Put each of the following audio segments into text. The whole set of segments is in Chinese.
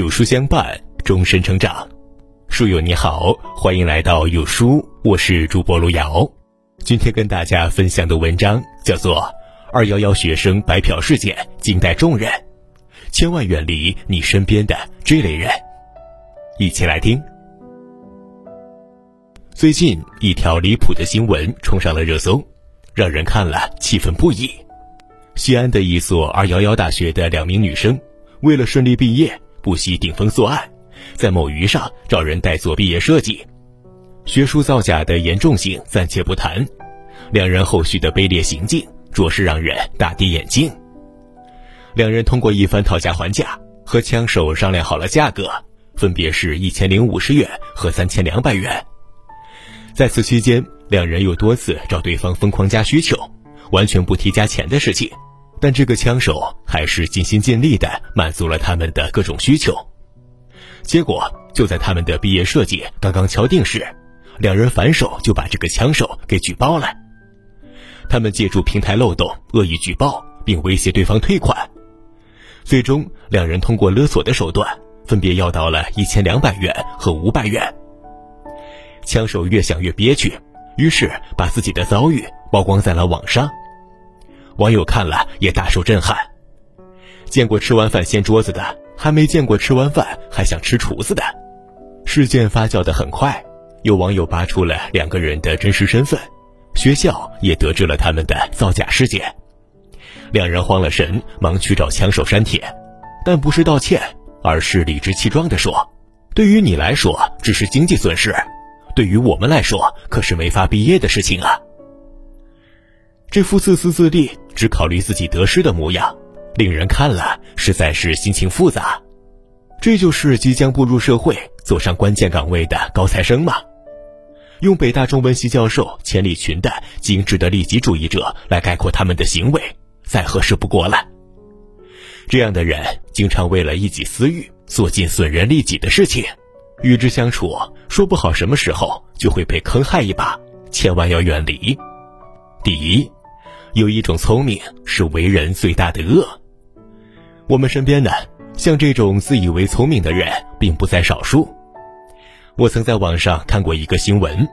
有书相伴，终身成长。书友你好，欢迎来到有书，我是主播路遥。今天跟大家分享的文章叫做《二幺幺学生白嫖事件惊呆众人》，千万远离你身边的这类人。一起来听。最近一条离谱的新闻冲上了热搜，让人看了气愤不已。西安的一所二幺幺大学的两名女生，为了顺利毕业，不惜顶风作案，在某鱼上找人代做毕业设计。学术造假的严重性暂且不谈，两人后续的卑劣行径着实让人大跌眼镜。两人通过一番讨价还价，和枪手商量好了价格，分别是一千零五十元和三千两百元。在此期间，两人又多次找对方疯狂加需求，完全不提加钱的事情，但这个枪手还是尽心尽力地满足了他们的各种需求。结果就在他们的毕业设计刚刚敲定时，两人反手就把这个枪手给举报了。他们借助平台漏洞恶意举报，并威胁对方退款。最终，两人通过勒索的手段，分别要到了一千两百元和五百元。枪手越想越憋屈，于是把自己的遭遇曝光在了网上。网友看了也大受震撼。见过吃完饭掀桌子的，还没见过吃完饭还想吃厨子的。事件发酵的很快，有网友扒出了两个人的真实身份，学校也得知了他们的造假事件。两人慌了神，忙去找枪手删帖，但不是道歉，而是理直气壮地说：“对于你来说，只是经济损失。”对于我们来说，可是没法毕业的事情啊！这副自私自利、只考虑自己得失的模样，令人看了实在是心情复杂。这就是即将步入社会、走上关键岗位的高材生吗？用北大中文系教授钱理群的“精致的利己主义者”来概括他们的行为，再合适不过了。这样的人经常为了一己私欲，做尽损人利己的事情。与之相处，说不好什么时候就会被坑害一把，千万要远离。第一，有一种聪明是为人最大的恶。我们身边呢，像这种自以为聪明的人并不在少数。我曾在网上看过一个新闻：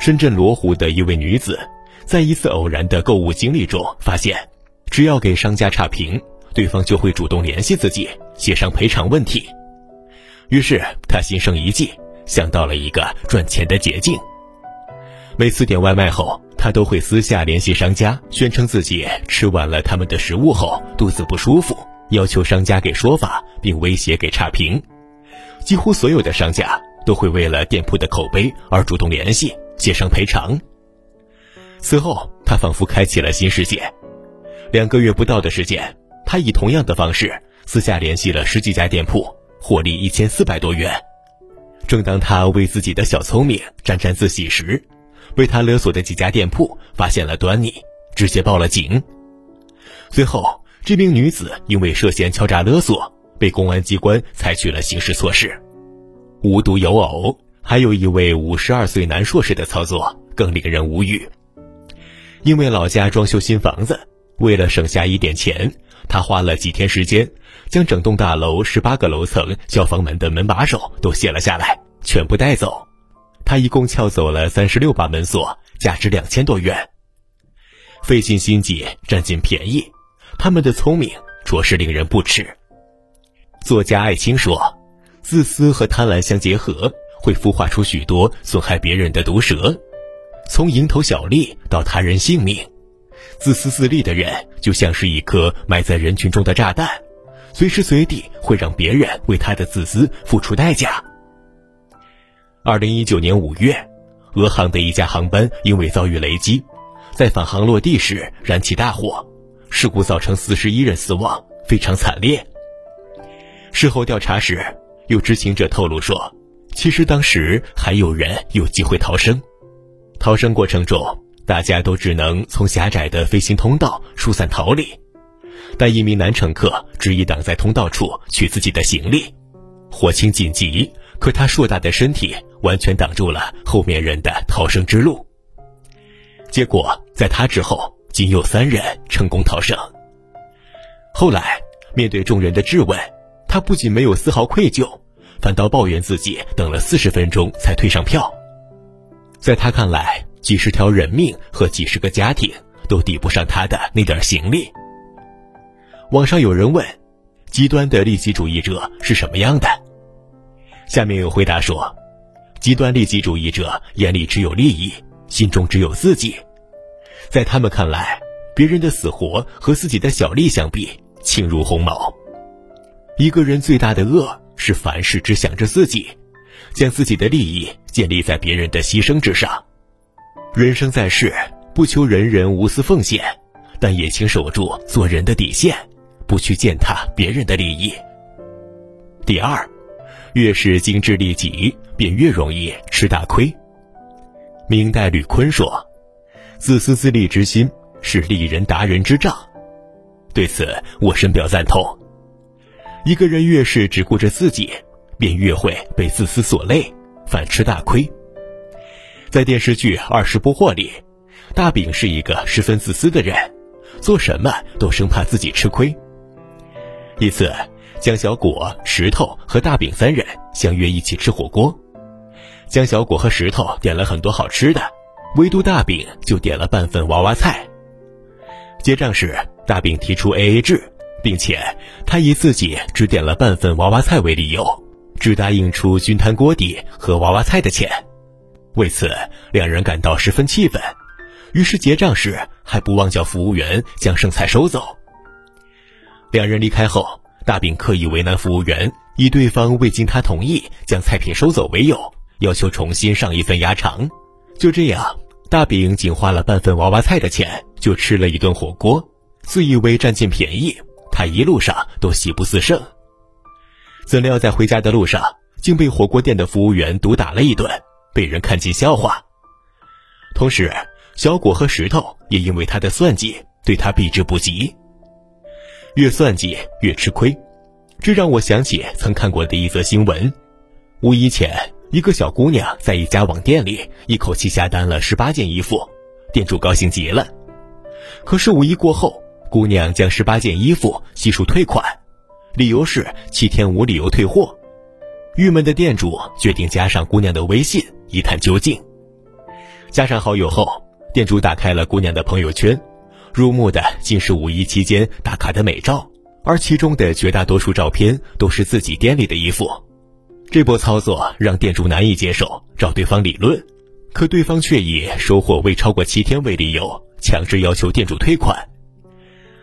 深圳罗湖的一位女子，在一次偶然的购物经历中发现，只要给商家差评，对方就会主动联系自己，协商赔偿问题。于是他心生一计，想到了一个赚钱的捷径。每次点外卖后，他都会私下联系商家，宣称自己吃完了他们的食物后肚子不舒服，要求商家给说法，并威胁给差评。几乎所有的商家都会为了店铺的口碑而主动联系，协商赔偿。此后，他仿佛开启了新世界。两个月不到的时间，他以同样的方式私下联系了十几家店铺。获利一千四百多元。正当他为自己的小聪明沾沾自喜时，被他勒索的几家店铺发现了端倪，直接报了警。最后，这名女子因为涉嫌敲诈勒索，被公安机关采取了刑事措施。无独有偶，还有一位五十二岁男硕士的操作更令人无语。因为老家装修新房子，为了省下一点钱。他花了几天时间，将整栋大楼十八个楼层消防门的门把手都卸了下来，全部带走。他一共撬走了三十六把门锁，价值两千多元。费尽心机占尽便宜，他们的聪明着实令人不齿。作家艾青说：“自私和贪婪相结合，会孵化出许多损害别人的毒蛇，从蝇头小利到他人性命。”自私自利的人就像是一颗埋在人群中的炸弹，随时随地会让别人为他的自私付出代价。二零一九年五月，俄航的一架航班因为遭遇雷击，在返航落地时燃起大火，事故造成四十一人死亡，非常惨烈。事后调查时，有知情者透露说，其实当时还有人有机会逃生，逃生过程中。大家都只能从狭窄的飞行通道疏散逃离，但一名男乘客执意挡在通道处取自己的行李，火情紧急，可他硕大的身体完全挡住了后面人的逃生之路。结果在他之后，仅有三人成功逃生。后来面对众人的质问，他不仅没有丝毫愧疚，反倒抱怨自己等了四十分钟才退上票。在他看来，几十条人命和几十个家庭都抵不上他的那点行李。网上有人问：“极端的利己主义者是什么样的？”下面有回答说：“极端利己主义者眼里只有利益，心中只有自己。在他们看来，别人的死活和自己的小利相比，轻如鸿毛。一个人最大的恶是凡事只想着自己，将自己的利益建立在别人的牺牲之上。人生在世，不求人人无私奉献，但也请守住做人的底线，不去践踏别人的利益。第二。”越是精致利己，便越容易吃大亏。明代吕坤说：“自私自利之心是利人达人之障。”对此，我深表赞同。一个人越是只顾着自己，便越会被自私所累，反吃大亏。在电视剧《二十不惑》里，大饼是一个十分自私的人，做什么都生怕自己吃亏。一次。江小果、石头和大饼三人相约一起吃火锅。江小果和石头点了很多好吃的，唯独大饼就点了半份娃娃菜。结账时，大饼提出 A A 制，并且他以自己只点了半份娃娃菜为理由，只答应出均摊锅底和娃娃菜的钱。为此，两人感到十分气愤，于是结账时还不忘叫服务员将剩菜收走。两人离开后。大饼刻意为难服务员，以对方未经他同意将菜品收走为由，要求重新上一份鸭肠。就这样，大饼仅花了半份娃娃菜的钱，就吃了一顿火锅，自以为占尽便宜。他一路上都喜不自胜。怎料在回家的路上，竟被火锅店的服务员毒打了一顿，被人看尽笑话。同时，小果和石头也因为他的算计，对他避之不及。越算计越吃亏，这让我想起曾看过的一则新闻：五一前，一个小姑娘在一家网店里一口气下单了十八件衣服，店主高兴极了。可是五一过后，姑娘将十八件衣服悉数退款，理由是七天无理由退货。郁闷的店主决定加上姑娘的微信一探究竟。加上好友后，店主打开了姑娘的朋友圈。入目的竟是五一期间打卡的美照，而其中的绝大多数照片都是自己店里的衣服。这波操作让店主难以接受，找对方理论，可对方却以收货未超过七天为理由，强制要求店主退款。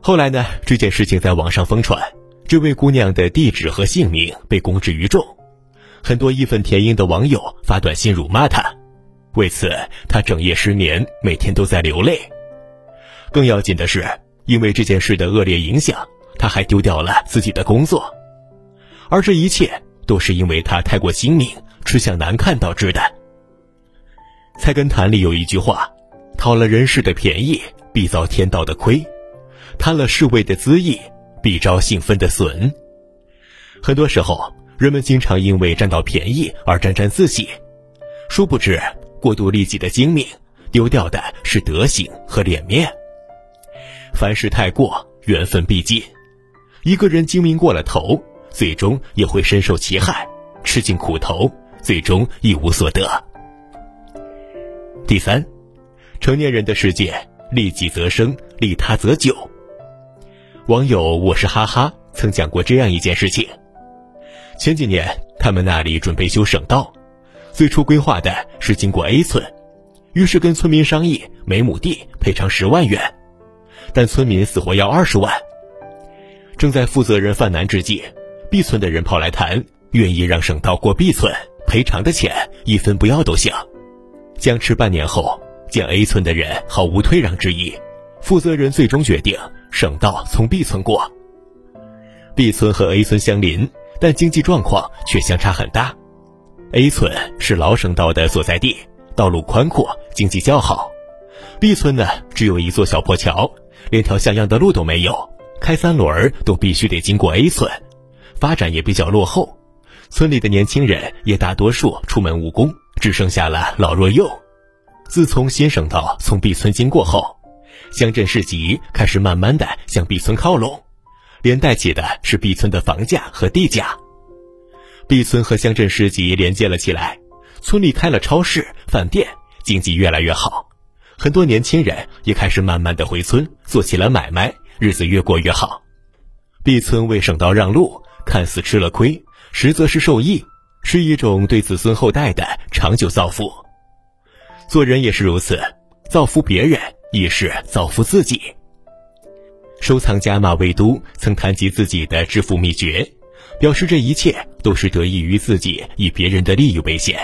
后来呢，这件事情在网上疯传，这位姑娘的地址和姓名被公之于众，很多义愤填膺的网友发短信辱骂她，为此她整夜失眠，每天都在流泪。更要紧的是，因为这件事的恶劣影响，他还丢掉了自己的工作，而这一切都是因为他太过精明，吃相难看导致的。《菜根谭》里有一句话：“讨了人世的便宜，必遭天道的亏；贪了世味的恣意，必招性分的损。”很多时候，人们经常因为占到便宜而沾沾自喜，殊不知过度利己的精明，丢掉的是德行和脸面。凡事太过，缘分必尽。一个人精明过了头，最终也会深受其害，吃尽苦头，最终一无所得。第三，成年人的世界，利己则生，利他则久。网友我是哈哈曾讲过这样一件事情：前几年，他们那里准备修省道，最初规划的是经过 A 村，于是跟村民商议，每亩地赔偿十万元。但村民死活要二十万。正在负责人犯难之际，B 村的人跑来谈，愿意让省道过 B 村，赔偿的钱一分不要都行。僵持半年后，见 A 村的人毫无退让之意，负责人最终决定省道从 B 村过。B 村和 A 村相邻，但经济状况却相差很大。A 村是老省道的所在地，道路宽阔，经济较好。B 村呢，只有一座小破桥。连条像样的路都没有，开三轮都必须得经过 A 村，发展也比较落后，村里的年轻人也大多数出门务工，只剩下了老弱幼。自从新省道从 B 村经过后，乡镇市集开始慢慢的向 B 村靠拢，连带起的是 B 村的房价和地价。B 村和乡镇市集连接了起来，村里开了超市、饭店，经济越来越好。很多年轻人也开始慢慢的回村做起了买卖，日子越过越好。毕村为省道让路，看似吃了亏，实则是受益，是一种对子孙后代的长久造福。做人也是如此，造福别人亦是造福自己。收藏家马未都曾谈及自己的致富秘诀，表示这一切都是得益于自己以别人的利益为先。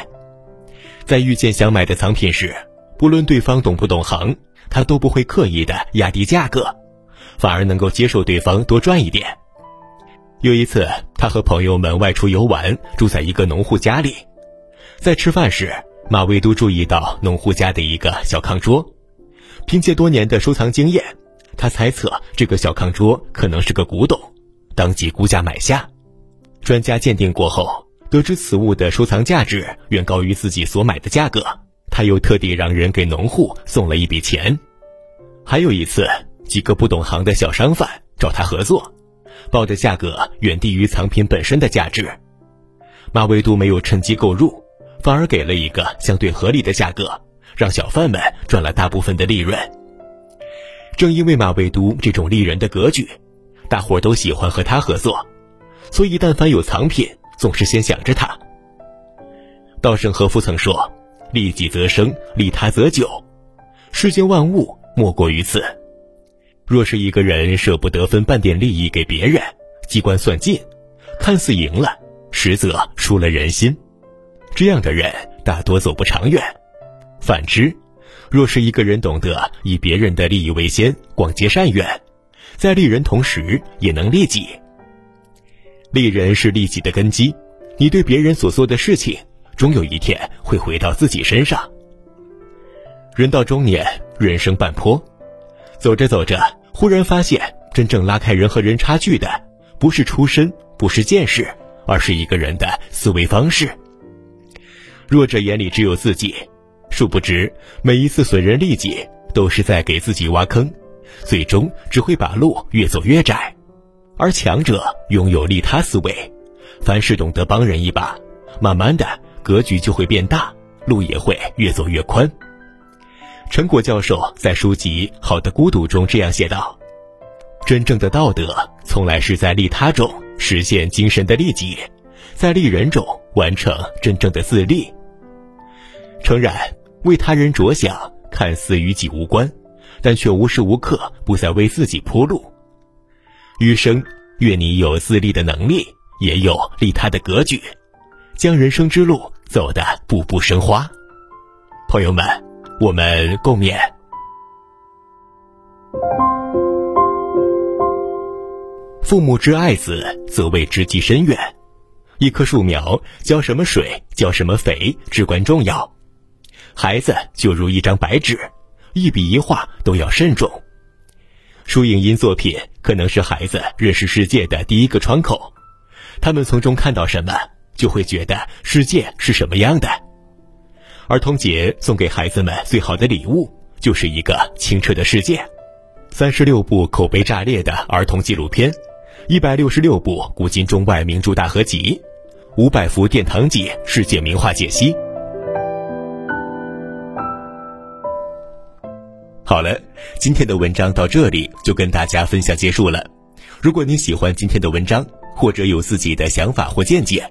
在遇见想买的藏品时，不论对方懂不懂行，他都不会刻意的压低价格，反而能够接受对方多赚一点。有一次，他和朋友们外出游玩，住在一个农户家里，在吃饭时，马未都注意到农户家的一个小炕桌，凭借多年的收藏经验。他猜测这个小炕桌可能是个古董，当即估价买下。专家鉴定过后，得知此物的收藏价值远高于自己所买的价格，他又特地让人给农户送了一笔钱。还有一次，几个不懂行的小商贩找他合作，报的价格远低于藏品本身的价值。马未都没有趁机购入，反而给了一个相对合理的价格，让小贩们赚了大部分的利润。正因为马未都这种利人的格局，大伙都喜欢和他合作，所以但凡有藏品，总是先想着他。稻盛和夫曾说：“利己则生，利他则久。”世间万物莫过于此。若是一个人舍不得分半点利益给别人，机关算尽，看似赢了，实则输了人心，这样的人大多走不长远。反之，若是一个人懂得以别人的利益为先，广结善缘，在利人同时也能利己。利人是利己的根基，你对别人所做的事情，终有一天会回到自己身上。人到中年，人生半坡，走着走着，忽然发现，真正拉开人和人差距的，不是出身，不是见识，而是一个人的思维方式。弱者眼里只有自己。殊不知，每一次损人利己，都是在给自己挖坑，最终只会把路越走越窄。而强者拥有利他思维，凡事懂得帮人一把，慢慢的格局就会变大，路也会越走越宽。陈果教授在书籍《好的孤独》中这样写道：“真正的道德，从来是在利他中实现精神的利己，在利人中完成真正的自立。”诚然。为他人着想，看似与己无关，但却无时无刻不在为自己铺路。余生，愿你有自立的能力，也有利他的格局，将人生之路走得步步生花。朋友们，我们共勉。父母之爱子，则为之计深远。一棵树苗，浇什么水，浇什么肥，至关重要。孩子就如一张白纸，一笔一画都要慎重。书影音作品可能是孩子认识世界的第一个窗口，他们从中看到什么，就会觉得世界是什么样的。儿童节送给孩子们最好的礼物，就是一个清澈的世界。三十六部口碑炸裂的儿童纪录片，一百六十六部古今中外名著大合集，五百幅殿堂级世界名画解析。好了，今天的文章到这里就跟大家分享结束了。如果您喜欢今天的文章，或者有自己的想法或见解，